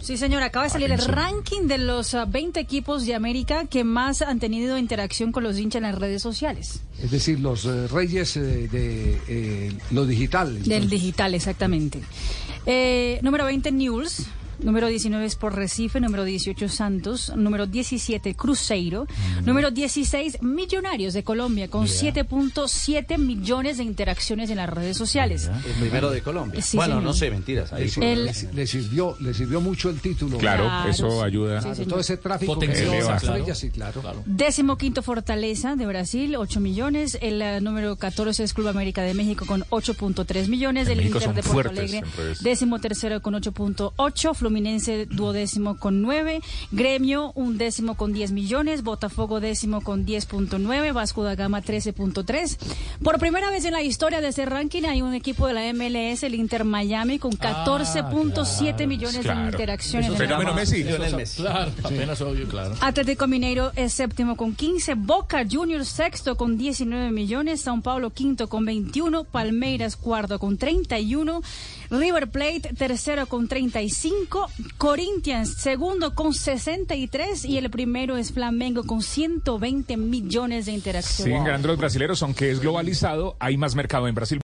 Sí, señor, acaba de salir el ranking de los uh, 20 equipos de América que más han tenido interacción con los hinchas en las redes sociales. Es decir, los eh, reyes eh, de eh, lo digital. Del digital, exactamente. Eh, número 20, News. Número 19 Sport Recife, número 18 Santos, número 17 Cruzeiro, número 16 Millonarios de Colombia con 7.7 millones de interacciones en las redes sociales. El primero de Colombia. Sí, bueno, señor. no sé, mentiras. Ahí Le, sí. El- sirvió, le sirvió mucho el título. Claro, Claro. eso ayuda. Sí, Claro, todo ese tráfico las claro. sí, claro. Décimo quinto Fortaleza de Brasil, 8 millones. El eh, número 14 es Club América de México con 8.3 millones. En el México Inter son de Porto Alegre, décimo tercero con 8.8. Fluminense duodécimo con 9. Gremio un décimo con 10 millones. Botafogo décimo con 10.9. Vasco da Gama 13.3. Por primera vez en la historia de ese ranking hay un equipo de la MLS, el Inter Miami, con 14.7 millones Claro. de interacciones. Eso Fenómeno Messi. Lionel eso- Messi. Claro, apenas obvio, claro. Atlético Mineiro es séptimo con 15, Boca Juniors sexto con 19 millones, Sao Paulo quinto con 21, Palmeiras cuarto con 31, River Plate tercero con 35, Corinthians segundo con 63 y el primero es Flamengo con 120 millones de interacciones. Siguen ganando los brasileños, aunque es globalizado, hay más mercado en Brasil.